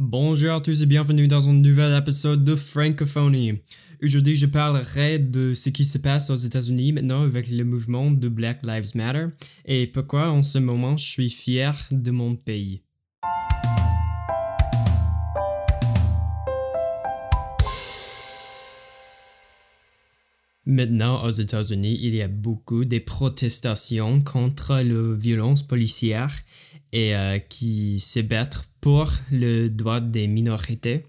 Bonjour à tous et bienvenue dans un nouvel épisode de Francophonie. Aujourd'hui, je parlerai de ce qui se passe aux États-Unis maintenant avec le mouvement de Black Lives Matter et pourquoi en ce moment je suis fier de mon pays. Maintenant, aux États-Unis, il y a beaucoup de protestations contre la violence policière et euh, qui se battent pour le droit des minorités.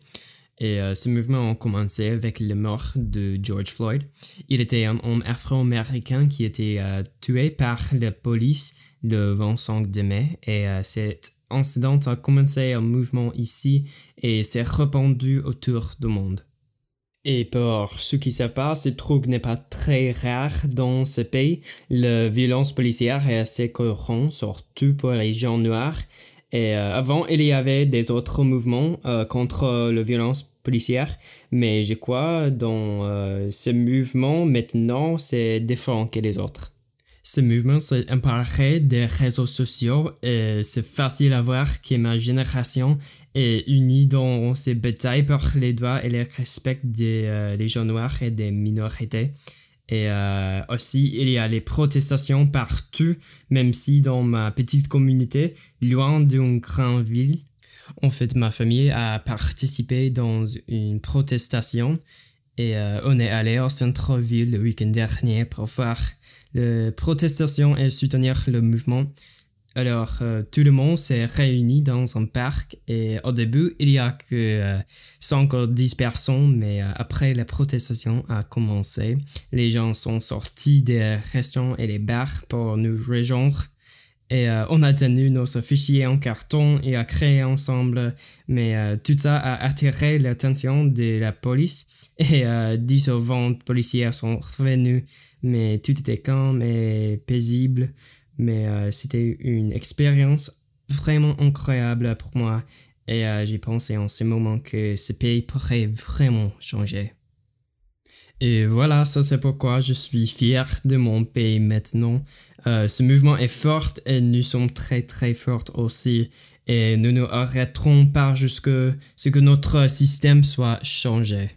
Et euh, ce mouvement a commencé avec la mort de George Floyd. Il était un homme afro-américain qui était euh, tué par la police le 25 mai. Et cet incident a commencé un mouvement ici et s'est répandu autour du monde. Et pour ceux qui ne savent pas, ce truc n'est pas très rare dans ce pays. La violence policière est assez courante, surtout pour les gens noirs. Et euh, avant, il y avait des autres mouvements euh, contre la violence policière, mais je crois dans euh, ce mouvement maintenant, c'est différent que les autres. Ce mouvement s'est emparé des réseaux sociaux et c'est facile à voir que ma génération est unie dans ses batailles pour les droits et le respect des euh, gens noirs et des minorités. Et euh, aussi, il y a les protestations partout, même si dans ma petite communauté, loin d'une grande ville, en fait, ma famille a participé dans une protestation et euh, on est allé au centre-ville le week-end dernier pour voir la protestation et soutenir le mouvement. Alors, euh, tout le monde s'est réuni dans un parc et au début, il y a que 5 ou 10 personnes, mais euh, après la protestation a commencé, les gens sont sortis des restaurants et des bars pour nous rejoindre. Et euh, on a tenu nos fichiers en carton et a créé ensemble, mais tout ça a attiré l'attention de la police et 10 ou 20 policiers sont revenus mais tout était calme et paisible. Mais euh, c'était une expérience vraiment incroyable pour moi. Et euh, j'ai pensé en ce moment que ce pays pourrait vraiment changer. Et voilà, ça c'est pourquoi je suis fier de mon pays maintenant. Euh, ce mouvement est fort et nous sommes très très forts aussi. Et nous ne arrêterons pas jusqu'à ce que notre système soit changé.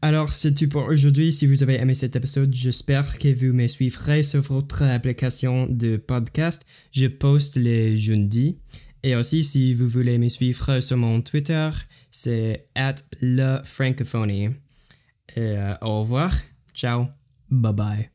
Alors, c'est tout pour aujourd'hui. Si vous avez aimé cet épisode, j'espère que vous me suivrez sur votre application de podcast. Je poste les jeudis. Et aussi, si vous voulez me suivre sur mon Twitter, c'est at la francophonie. Euh, au revoir. Ciao. Bye bye.